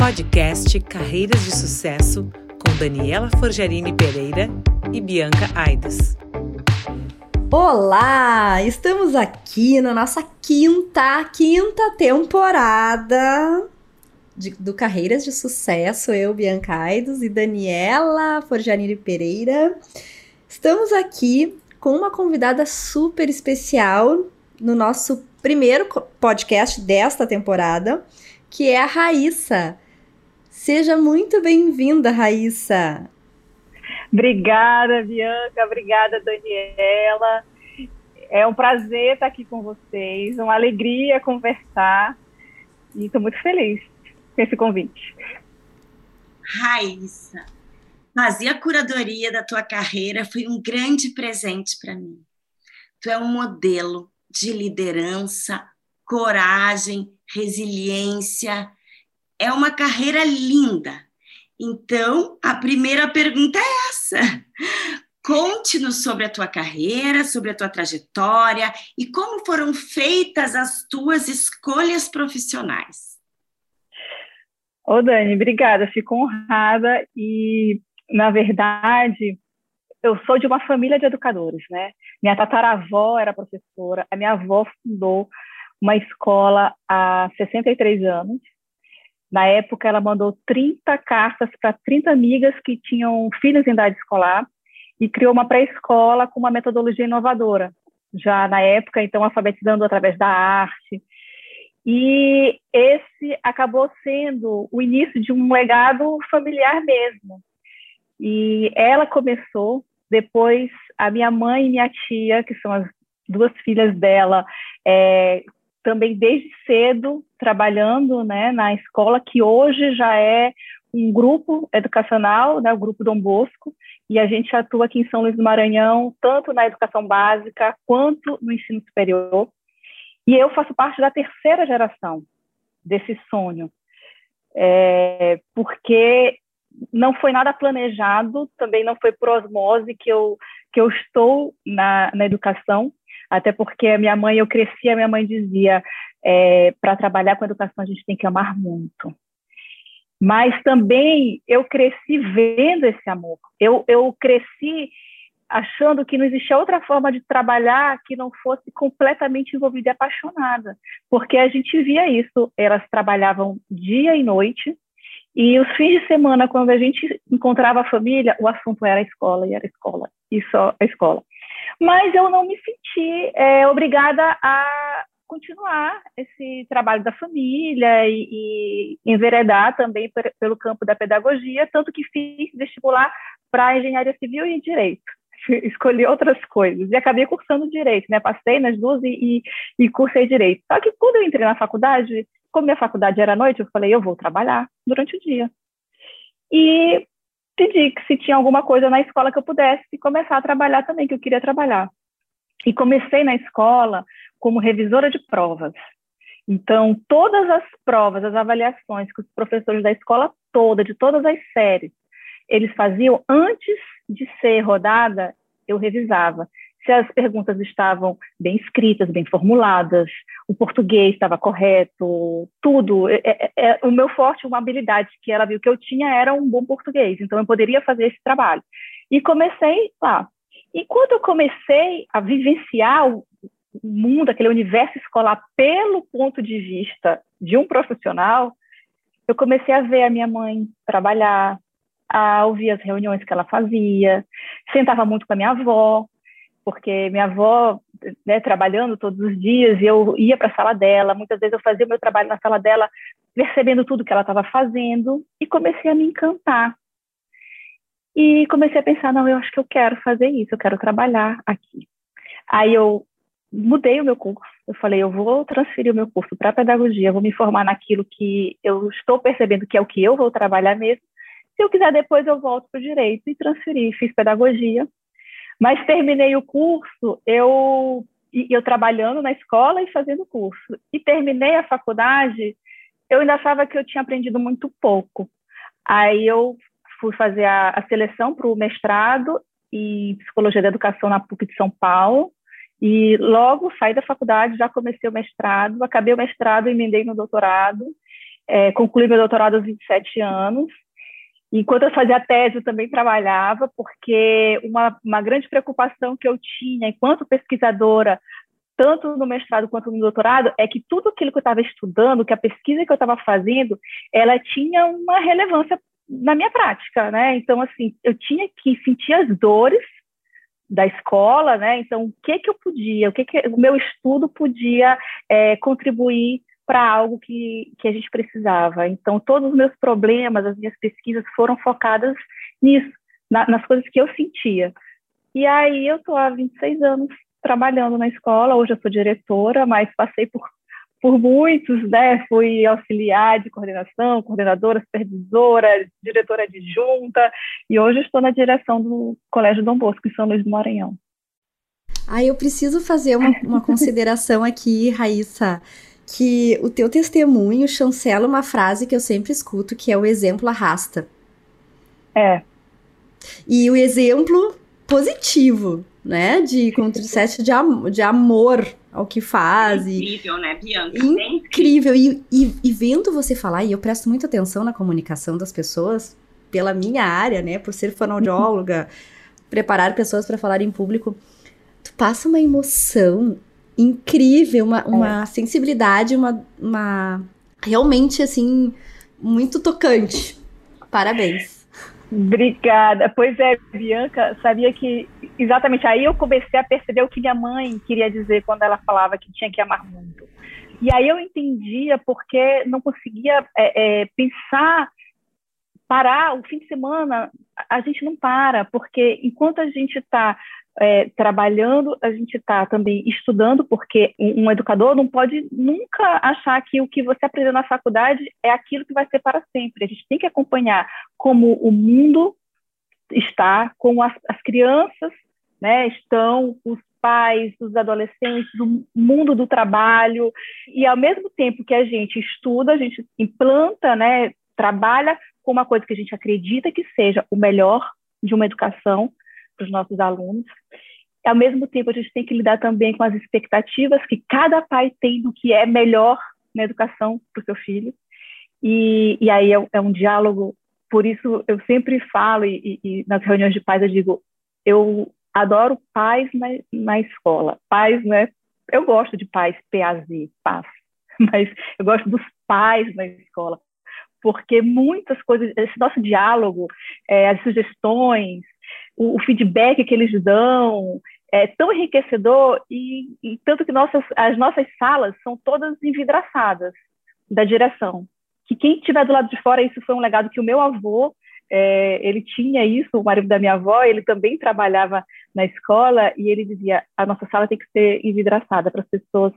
Podcast Carreiras de Sucesso com Daniela Forjarini Pereira e Bianca Aides. Olá! Estamos aqui na nossa quinta, quinta temporada de, do Carreiras de Sucesso. Eu, Bianca Aidos e Daniela Forjarini Pereira. Estamos aqui com uma convidada super especial no nosso primeiro podcast desta temporada, que é a Raíssa. Seja muito bem-vinda, Raíssa. Obrigada, Bianca. Obrigada, Daniela. É um prazer estar aqui com vocês, uma alegria conversar e estou muito feliz com esse convite. Raíssa, fazer a curadoria da tua carreira foi um grande presente para mim. Tu é um modelo de liderança, coragem, resiliência. É uma carreira linda. Então, a primeira pergunta é essa. Conte-nos sobre a tua carreira, sobre a tua trajetória e como foram feitas as tuas escolhas profissionais. Ô, Dani, obrigada. Fico honrada e, na verdade, eu sou de uma família de educadores, né? Minha tataravó era professora, a minha avó fundou uma escola há 63 anos. Na época, ela mandou 30 cartas para 30 amigas que tinham filhos em idade escolar e criou uma pré-escola com uma metodologia inovadora, já na época, então, alfabetizando através da arte. E esse acabou sendo o início de um legado familiar mesmo. E ela começou depois, a minha mãe e minha tia, que são as duas filhas dela, é, também desde cedo trabalhando né, na escola, que hoje já é um grupo educacional, né, o Grupo Dom Bosco, e a gente atua aqui em São Luís do Maranhão, tanto na educação básica quanto no ensino superior. E eu faço parte da terceira geração desse sonho, é, porque não foi nada planejado, também não foi por osmose que eu, que eu estou na, na educação, até porque a minha mãe, eu cresci, a minha mãe dizia, é, para trabalhar com educação a gente tem que amar muito. Mas também eu cresci vendo esse amor. Eu, eu cresci achando que não existia outra forma de trabalhar que não fosse completamente envolvida e apaixonada, porque a gente via isso. Elas trabalhavam dia e noite, e os fins de semana, quando a gente encontrava a família, o assunto era escola, e era escola, e só a escola. Mas eu não me senti é, obrigada a continuar esse trabalho da família e, e enveredar também pelo campo da pedagogia, tanto que fiz vestibular para engenharia civil e direito. Escolhi outras coisas e acabei cursando direito, né? Passei nas duas e, e, e cursei direito. Só que quando eu entrei na faculdade, como minha faculdade era à noite, eu falei, eu vou trabalhar durante o dia. E pedi que se tinha alguma coisa na escola que eu pudesse começar a trabalhar também, que eu queria trabalhar. E comecei na escola como revisora de provas. Então, todas as provas, as avaliações que os professores da escola toda, de todas as séries, eles faziam antes de ser rodada, eu revisava se as perguntas estavam bem escritas, bem formuladas, o português estava correto, tudo. É, é, é, o meu forte, uma habilidade que ela viu que eu tinha era um bom português, então eu poderia fazer esse trabalho. E comecei lá. E quando eu comecei a vivenciar o mundo, aquele universo escolar pelo ponto de vista de um profissional, eu comecei a ver a minha mãe trabalhar, a ouvir as reuniões que ela fazia, sentava muito com a minha avó, porque minha avó, né, trabalhando todos os dias, eu ia para a sala dela, muitas vezes eu fazia meu trabalho na sala dela, percebendo tudo que ela estava fazendo, e comecei a me encantar. E comecei a pensar, não, eu acho que eu quero fazer isso, eu quero trabalhar aqui. Aí eu mudei o meu curso, eu falei, eu vou transferir o meu curso para pedagogia, vou me formar naquilo que eu estou percebendo que é o que eu vou trabalhar mesmo. Se eu quiser depois eu volto para o direito e transferi, fiz pedagogia mas terminei o curso, eu, eu trabalhando na escola e fazendo curso. E terminei a faculdade, eu ainda achava que eu tinha aprendido muito pouco. Aí eu fui fazer a, a seleção para o mestrado em Psicologia da Educação na PUC de São Paulo. E logo saí da faculdade, já comecei o mestrado, acabei o mestrado, emendei no doutorado. é, concluí meu doutorado aos 27 anos. Enquanto eu fazia tese, eu também trabalhava, porque uma, uma grande preocupação que eu tinha enquanto pesquisadora, tanto no mestrado quanto no doutorado, é que tudo aquilo que eu estava estudando, que a pesquisa que eu estava fazendo, ela tinha uma relevância na minha prática, né? Então, assim, eu tinha que sentir as dores da escola, né? Então, o que que eu podia, o que que o meu estudo podia é, contribuir para algo que, que a gente precisava. Então, todos os meus problemas, as minhas pesquisas foram focadas nisso, na, nas coisas que eu sentia. E aí, eu estou há 26 anos trabalhando na escola, hoje eu sou diretora, mas passei por, por muitos, né? Fui auxiliar de coordenação, coordenadora, supervisora, diretora adjunta, e hoje estou na direção do Colégio Dom Bosco, em São Luís do Maranhão. Ah, eu preciso fazer uma, uma consideração aqui, Raíssa que o teu testemunho chancela uma frase que eu sempre escuto, que é o exemplo arrasta. É. E o exemplo positivo, né? De, como tu disseste, de, am de amor ao que faz. É incrível, e... né, Bianca? É incrível. E, e, e, vendo você falar, e eu presto muita atenção na comunicação das pessoas, pela minha área, né? Por ser fonoaudióloga, preparar pessoas para falar em público, tu passa uma emoção incrível, uma, uma é. sensibilidade, uma, uma. Realmente, assim, muito tocante. Parabéns. Obrigada. Pois é, Bianca, sabia que exatamente aí eu comecei a perceber o que minha mãe queria dizer quando ela falava que tinha que amar muito. E aí eu entendia porque não conseguia é, é, pensar, parar o fim de semana, a gente não para, porque enquanto a gente está é, trabalhando, a gente está também estudando, porque um educador não pode nunca achar que o que você aprendeu na faculdade é aquilo que vai ser para sempre. A gente tem que acompanhar como o mundo está, como as, as crianças né, estão, os pais, os adolescentes, o mundo do trabalho, e ao mesmo tempo que a gente estuda, a gente implanta, né, trabalha com uma coisa que a gente acredita que seja o melhor de uma educação, para os nossos alunos. Ao mesmo tempo, a gente tem que lidar também com as expectativas que cada pai tem do que é melhor na educação para o seu filho. E, e aí é, é, um diálogo, por isso eu sempre falo, e, e, nas reuniões de pais eu digo, eu adoro pais na, na escola. Pais, né? Eu gosto de pais, PAZ, paz, mas eu gosto dos pais na escola, porque muitas coisas, esse nosso diálogo, é, as sugestões, o, o feedback que eles dão é tão enriquecedor e, e, tanto que nossas, as nossas salas são todas envidraçadas da direção. Que quem estiver do lado de fora, isso foi um legado que o meu avô, é, ele tinha isso, o marido da minha avó, ele também trabalhava na escola e ele dizia, a nossa sala tem que ser envidraçada para as pessoas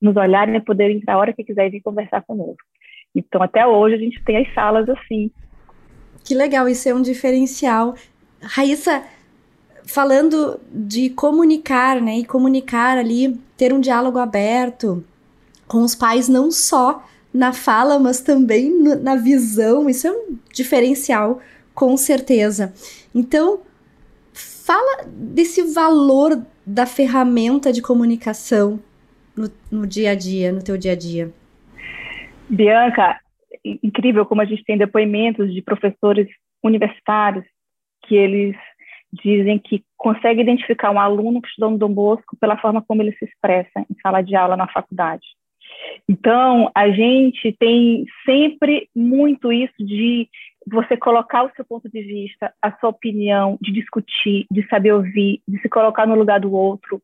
nos olharem e poderem entrar a hora que quiser vir conversar conosco. Então, até hoje, a gente tem as salas assim. Que legal, isso é um diferencial. Raíssa, falando de comunicar, né? E comunicar ali, ter um diálogo aberto com os pais, não só na fala, mas também na visão. Isso é um diferencial, com certeza. Então, fala desse valor da ferramenta de comunicação no, no dia a dia, no teu dia a dia. Bianca, incrível como a gente tem depoimentos de professores universitários que eles dizem que consegue identificar um aluno que estudou no Dom Bosco pela forma como ele se expressa em sala de aula na faculdade. Então, a gente tem sempre muito isso de você colocar o seu ponto de vista, a sua opinião, de discutir, de saber ouvir, de se colocar no lugar do outro.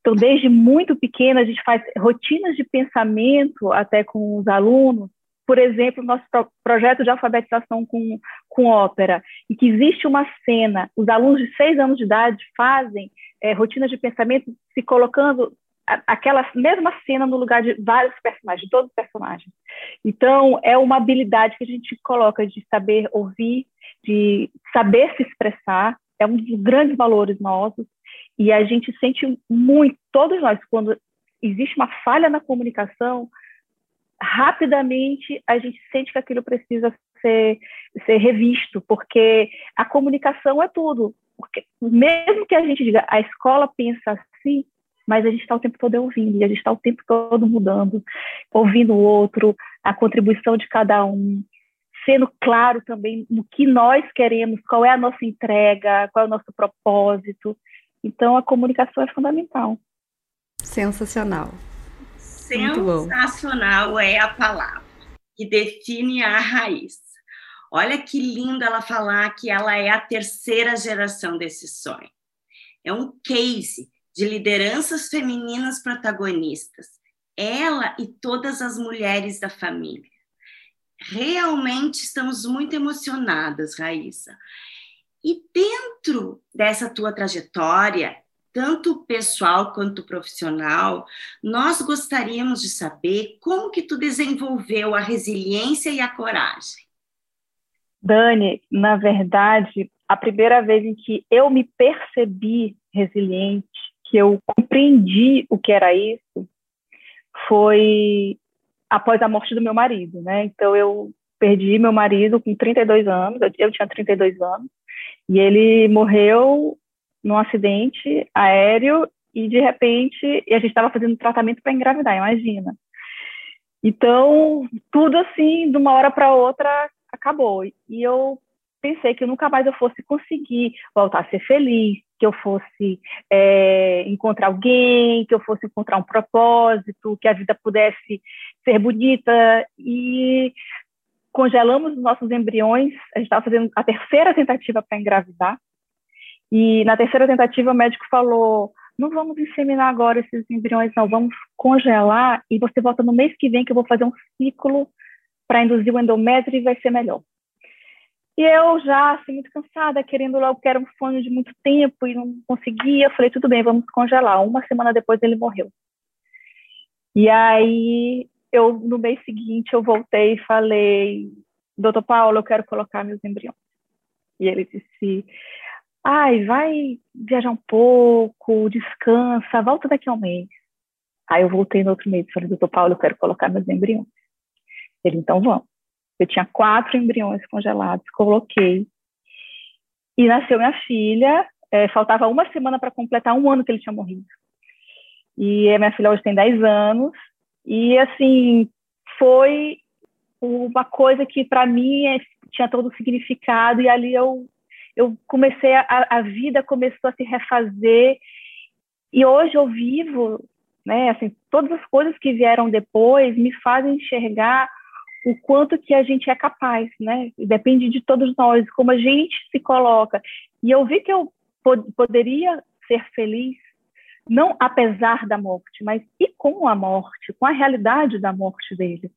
Então, desde muito pequena, a gente faz rotinas de pensamento até com os alunos, por exemplo, nosso pro projeto de alfabetização com, com ópera, e que existe uma cena, os alunos de seis anos de idade fazem é, rotinas de pensamento se colocando aquela mesma cena no lugar de vários personagens, de todos os personagens. Então, é uma habilidade que a gente coloca de saber ouvir, de saber se expressar, é um dos grandes valores nossos, e a gente sente muito, todos nós, quando existe uma falha na comunicação, rapidamente a gente sente que aquilo precisa ser, ser revisto, porque a comunicação é tudo. Porque mesmo que a gente diga a escola pensa assim, mas a gente está o tempo todo ouvindo, e a gente está o tempo todo mudando, ouvindo o outro, a contribuição de cada um, sendo claro também no que nós queremos, qual é a nossa entrega, qual é o nosso propósito. Então, a comunicação é fundamental. Sensacional. Sensacional é a palavra que define a raiz. Olha que lindo ela falar que ela é a terceira geração desse sonho. É um case de lideranças femininas protagonistas. Ela e todas as mulheres da família. Realmente estamos muito emocionadas, Raíssa. E dentro dessa tua trajetória, tanto pessoal quanto profissional, nós gostaríamos de saber como que tu desenvolveu a resiliência e a coragem. Dani, na verdade, a primeira vez em que eu me percebi resiliente, que eu compreendi o que era isso, foi após a morte do meu marido, né? Então eu perdi meu marido com 32 anos, eu tinha 32 anos, e ele morreu num acidente aéreo e de repente e a gente estava fazendo tratamento para engravidar, imagina. Então, tudo assim, de uma hora para outra, acabou. E eu pensei que nunca mais eu fosse conseguir voltar a ser feliz, que eu fosse é, encontrar alguém, que eu fosse encontrar um propósito, que a vida pudesse ser bonita. E congelamos os nossos embriões. A gente estava fazendo a terceira tentativa para engravidar. E na terceira tentativa, o médico falou: não vamos inseminar agora esses embriões, não, vamos congelar e você volta no mês que vem que eu vou fazer um ciclo para induzir o endométrio e vai ser melhor. E eu já, assim, muito cansada, querendo logo, que era um sonho de muito tempo e não conseguia, falei, tudo bem, vamos congelar. Uma semana depois ele morreu. E aí, eu, no mês seguinte, eu voltei e falei, doutor Paulo, eu quero colocar meus embriões. E ele disse, ai, vai viajar um pouco, descansa, volta daqui a um mês. Aí eu voltei no outro mês e falei, doutor Paulo, eu quero colocar meus embriões. Ele, então vamos. Eu tinha quatro embriões congelados, coloquei. E nasceu minha filha, é, faltava uma semana para completar um ano que ele tinha morrido. E minha filha hoje tem 10 anos. E, assim, foi uma coisa que, para mim, é, tinha todo o significado. E ali eu eu comecei a, a vida começou a se refazer e hoje eu vivo, né? Assim, todas as coisas que vieram depois me fazem enxergar o quanto que a gente é capaz, né? Depende de todos nós, como a gente se coloca. E eu vi que eu pod poderia ser feliz, não apesar da morte, mas e com a morte, com a realidade da morte dele.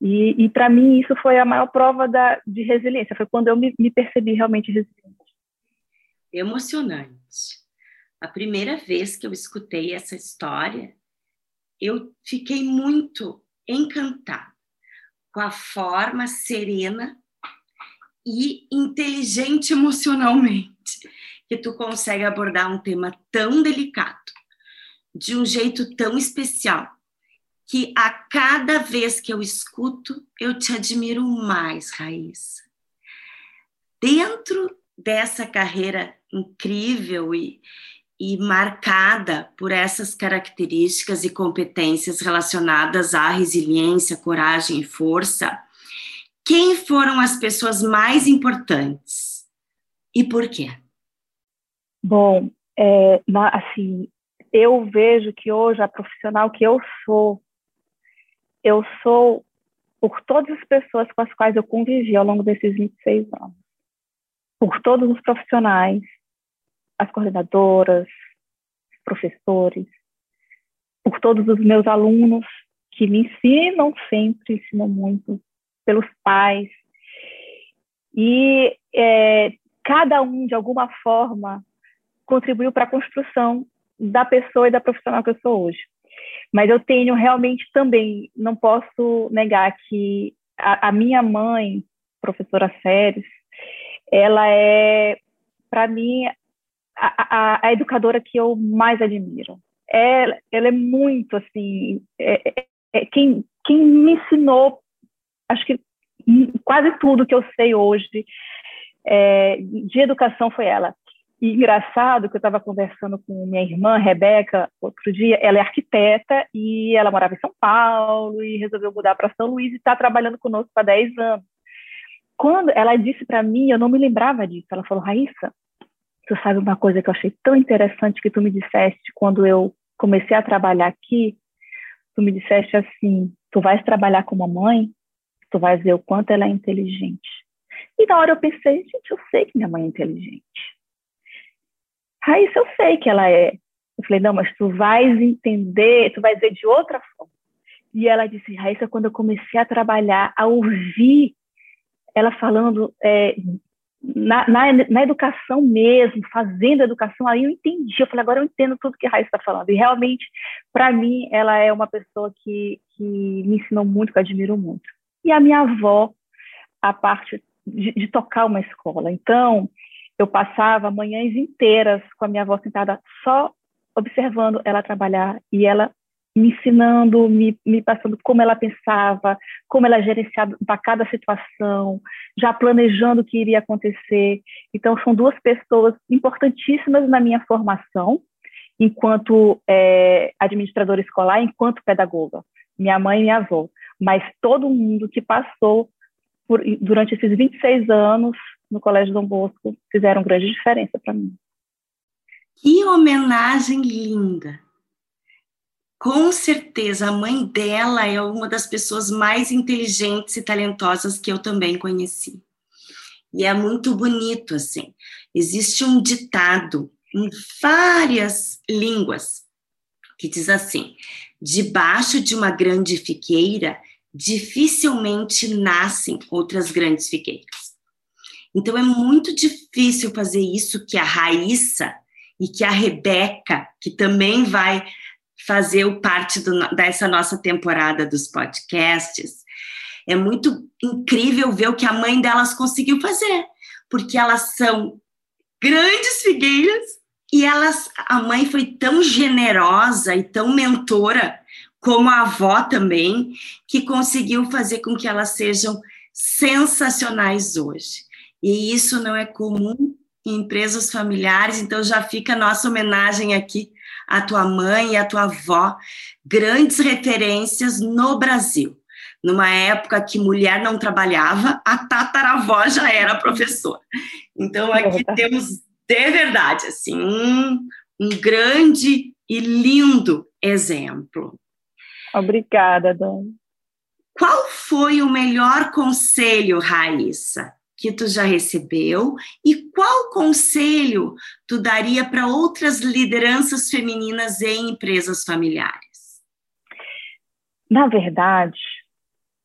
E, e para mim, isso foi a maior prova da, de resiliência. Foi quando eu me, me percebi realmente resiliente. Emocionante. A primeira vez que eu escutei essa história, eu fiquei muito encantada com a forma serena e inteligente emocionalmente que tu consegue abordar um tema tão delicado de um jeito tão especial que a cada vez que eu escuto, eu te admiro mais, Raíssa. Dentro dessa carreira incrível e, e marcada por essas características e competências relacionadas à resiliência, coragem e força, quem foram as pessoas mais importantes e por quê? Bom, é, assim, eu vejo que hoje a profissional que eu sou eu sou por todas as pessoas com as quais eu convivi ao longo desses 26 anos. Por todos os profissionais, as coordenadoras, professores, por todos os meus alunos que me ensinam sempre, ensinam muito, pelos pais. E é, cada um, de alguma forma, contribuiu para a construção da pessoa e da profissional que eu sou hoje. Mas eu tenho realmente também, não posso negar que a, a minha mãe, professora Séries, ela é, para mim, a, a, a, educadora que eu mais admiro. Ela, ela é muito, assim, é, é, é, quem, quem me ensinou, acho que quase tudo que eu sei hoje é, de educação foi ela. E engraçado que eu estava conversando com minha irmã, Rebeca, outro dia, ela é arquiteta e ela morava em São Paulo e resolveu mudar para São Luís e está trabalhando conosco há 10 anos. Quando ela disse para mim, eu não me lembrava disso, ela falou, Raíssa, tu sabe uma coisa que eu achei tão interessante que tu me disseste quando eu comecei a trabalhar aqui? Tu me disseste assim, tu vais trabalhar com a tu vais ver o quanto ela é inteligente. E na hora eu pensei, gente, eu sei que minha mãe é inteligente Raíssa, eu sei que ela é. Eu falei, não, mas tu vais entender, tu vais ver de outra forma. E ela disse, Raíssa, quando eu comecei a trabalhar, a ouvir ela falando é, na, na, na, educação mesmo, fazendo educação, aí eu entendi. Eu falei, agora eu entendo tudo que a Raíssa está falando. E realmente, para mim, ela é uma pessoa que, que me ensinou muito, que eu admiro muito. E a minha avó, a parte de, de tocar uma escola. Então, eu passava manhãs inteiras com a minha avó sentada só observando ela trabalhar e ela me ensinando, me, me passando como ela pensava, como ela gerenciava cada situação, já planejando o que iria acontecer. Então, são duas pessoas importantíssimas na minha formação, enquanto é, administradora escolar, enquanto pedagoga, minha mãe e minha avó. Mas todo mundo que passou por, durante esses 26 anos no Colégio Dom Bosco fizeram grande diferença para mim. Que homenagem linda! Com certeza, a mãe dela é uma das pessoas mais inteligentes e talentosas que eu também conheci. E é muito bonito, assim. Existe um ditado em várias línguas que diz assim: debaixo de uma grande figueira, dificilmente nascem outras grandes figueiras. Então é muito difícil fazer isso que a Raíssa e que a Rebeca, que também vai fazer o parte do, dessa nossa temporada dos podcasts, é muito incrível ver o que a mãe delas conseguiu fazer, porque elas são grandes figueiras e elas, a mãe foi tão generosa e tão mentora, como a avó também, que conseguiu fazer com que elas sejam sensacionais hoje. E isso não é comum em empresas familiares, então já fica a nossa homenagem aqui à tua mãe e à tua avó, grandes referências no Brasil. Numa época que mulher não trabalhava, a tataravó já era professora. Então aqui temos de verdade assim um, um grande e lindo exemplo. Obrigada, Dani. Qual foi o melhor conselho, Raíssa, que tu já recebeu e qual conselho tu daria para outras lideranças femininas em empresas familiares? Na verdade,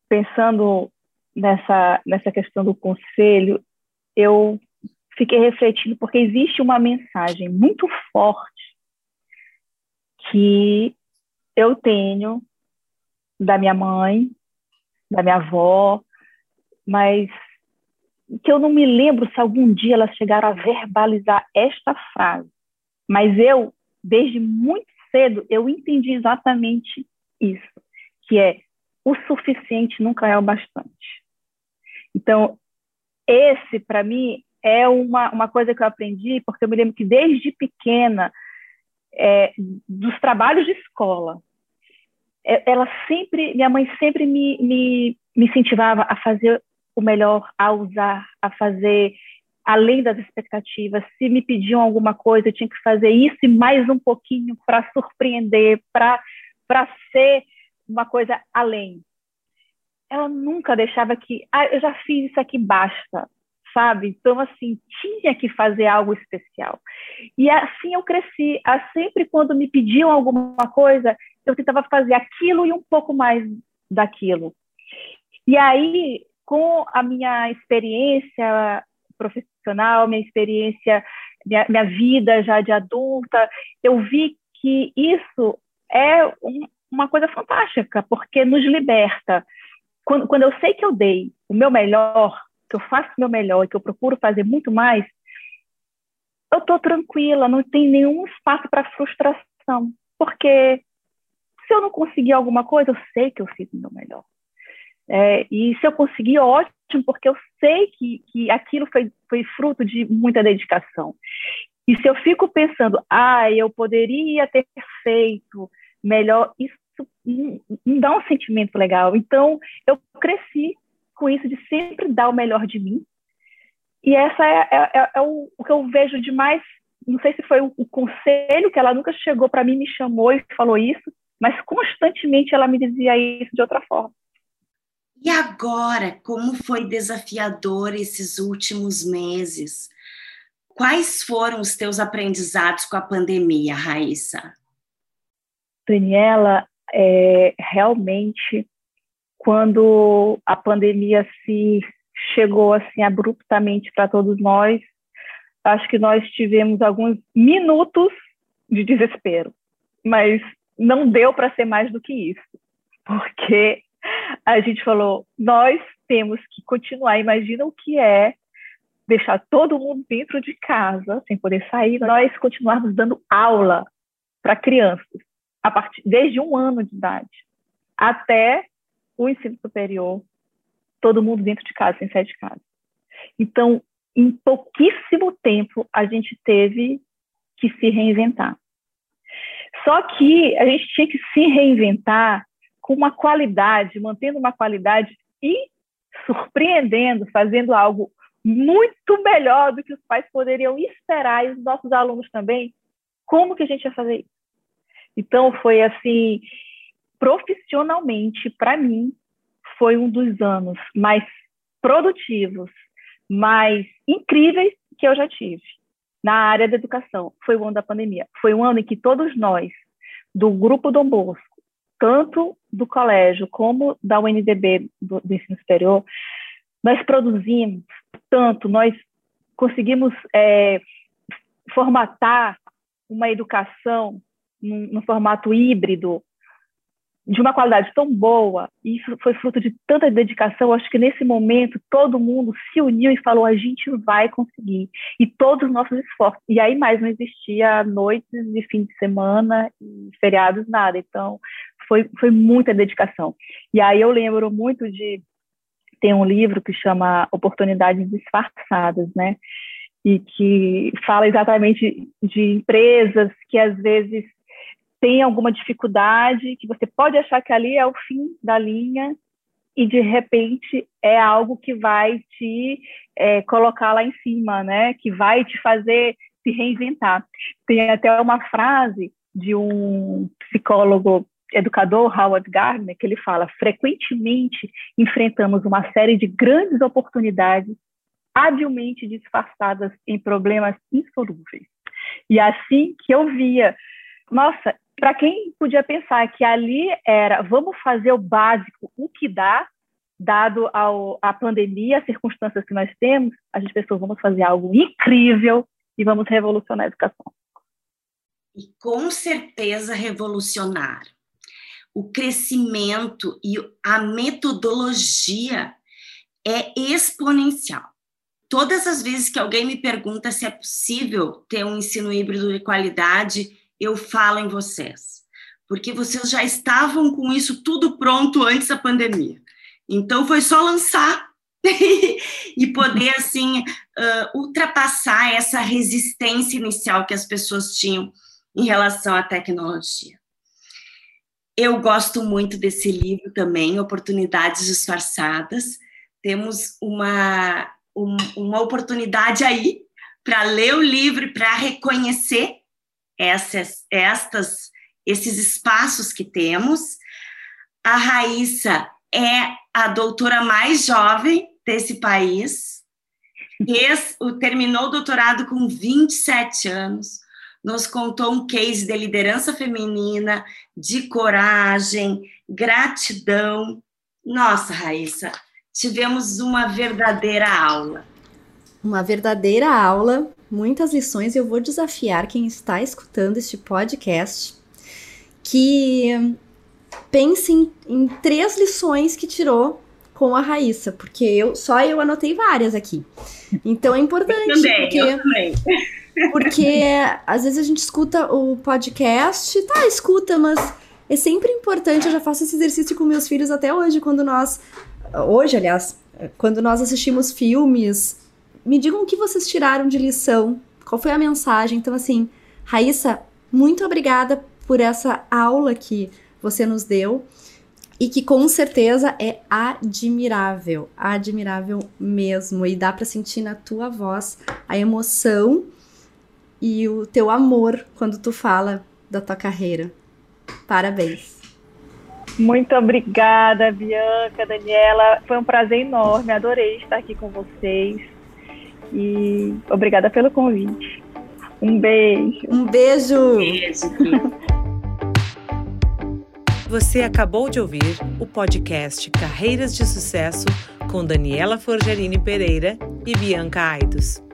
pensando nessa, nessa questão do conselho, eu fiquei refletindo porque existe uma mensagem muito forte que eu tenho da minha mãe, da minha avó, mas que eu não me lembro se algum dia elas chegaram a verbalizar esta frase, mas eu, desde muito cedo, eu entendi exatamente isso, que é o suficiente nunca é o bastante. Então, esse, para mim, é uma, uma coisa que eu aprendi, porque eu me lembro que desde pequena, é, dos trabalhos de escola, é, ela sempre, minha mãe sempre me, me, me incentivava a fazer o melhor a usar, a fazer além das expectativas. Se me pediam alguma coisa, eu tinha que fazer isso e mais um pouquinho para surpreender, para ser uma coisa além. Ela nunca deixava que, ah, eu já fiz isso aqui, basta, sabe? Então, assim, tinha que fazer algo especial. E assim eu cresci. Sempre quando me pediam alguma coisa, eu tentava fazer aquilo e um pouco mais daquilo. E aí, com a minha experiência profissional, minha experiência, minha, minha vida já de adulta, eu vi que isso é um, uma coisa fantástica, porque nos liberta. Quando, quando eu sei que eu dei o meu melhor, que eu faço o meu melhor e que eu procuro fazer muito mais, eu estou tranquila, não tem nenhum espaço para frustração, porque se eu não conseguir alguma coisa, eu sei que eu fiz o meu melhor. É, e se eu conseguir, ótimo, porque eu sei que, que aquilo foi, foi fruto de muita dedicação. E se eu fico pensando, ah, eu poderia ter feito melhor, isso não dá um sentimento legal. Então, eu cresci com isso de sempre dar o melhor de mim. E essa é, é, é, é o, o, que eu vejo de mais. Não sei se foi o, o conselho que ela nunca chegou para mim, me chamou e falou isso, mas constantemente ela me dizia isso de outra forma. E agora, como foi desafiador esses últimos meses? Quais foram os teus aprendizados com a pandemia, Raíssa? Daniela, é, realmente, quando a pandemia se chegou assim abruptamente para todos nós, acho que nós tivemos alguns minutos de desespero, mas não deu para ser mais do que isso, porque a gente falou, nós temos que continuar. Imagina o que é deixar todo mundo dentro de casa, sem poder sair, nós continuarmos dando aula para crianças, a partir, desde um ano de idade até o ensino superior, todo mundo dentro de casa, sem sair de casa. Então, em pouquíssimo tempo, a gente teve que se reinventar. Só que a gente tinha que se reinventar com uma qualidade, mantendo uma qualidade e surpreendendo, fazendo algo muito melhor do que os pais poderiam esperar e os nossos alunos também. Como que a gente ia fazer isso? Então foi assim, profissionalmente para mim foi um dos anos mais produtivos, mais incríveis que eu já tive na área da educação. Foi o ano da pandemia. Foi um ano em que todos nós do grupo Dom Bosco tanto do colégio como da UNDB do, do ensino superior, nós produzimos tanto, nós conseguimos é, formatar uma educação no, formato híbrido de uma qualidade tão boa, isso foi fruto de tanta dedicação, acho que nesse momento todo mundo se uniu e falou, a gente vai conseguir, e todos os nossos esforços, e aí mais não existia noites e fim de semana, e feriados, nada, então foi, foi muita dedicação. E aí eu lembro muito de tem um livro que chama Oportunidades Disfarçadas, né? E que fala exatamente de empresas que às vezes têm alguma dificuldade, que você pode achar que ali é o fim da linha e de repente é algo que vai te é, colocar lá em cima, né? Que vai te fazer se reinventar. Tem até uma frase de um psicólogo educador Howard Gardner, que ele fala: frequentemente enfrentamos uma série de grandes oportunidades habilmente disfarçadas em problemas insolúveis. E assim que eu via, nossa, para quem podia pensar que ali era vamos fazer o básico, o que dá, dado ao, a pandemia, as circunstâncias que nós temos, a gente pensou, vamos fazer algo incrível e vamos revolucionar a educação. E com certeza revolucionar o crescimento e a metodologia é exponencial. Todas as vezes que alguém me pergunta se é possível ter um ensino híbrido de qualidade, eu falo em vocês, porque vocês já estavam com isso tudo pronto antes da pandemia. Então foi só lançar e poder assim ultrapassar essa resistência inicial que as pessoas tinham em relação à tecnologia. Eu gosto muito desse livro também, Oportunidades Disfarçadas. Temos uma, um, uma oportunidade aí para ler o livro e para reconhecer essas, estas, esses espaços que temos. A Raíssa é a doutora mais jovem desse país. Terminou o doutorado com 27 anos nos contou um case de liderança feminina, de coragem, gratidão. Nossa, Raíssa, tivemos uma verdadeira aula. Uma verdadeira aula, muitas lições. Eu vou desafiar quem está escutando este podcast que pense em, em três lições que tirou com a Raíssa, porque eu só eu anotei várias aqui. Então é importante. Eu também, porque... eu também. Porque às vezes a gente escuta o podcast, tá, escuta, mas é sempre importante. Eu já faço esse exercício com meus filhos até hoje, quando nós. Hoje, aliás, quando nós assistimos filmes, me digam o que vocês tiraram de lição Qual foi a mensagem? Então, assim, Raíssa, muito obrigada por essa aula que você nos deu e que com certeza é admirável, admirável mesmo. E dá para sentir na tua voz a emoção e o teu amor quando tu fala da tua carreira. Parabéns. Muito obrigada, Bianca, Daniela. Foi um prazer enorme, adorei estar aqui com vocês. E obrigada pelo convite. Um beijo. Um beijo. Beijo. Você acabou de ouvir o podcast Carreiras de Sucesso com Daniela Forgerini Pereira e Bianca Aidos.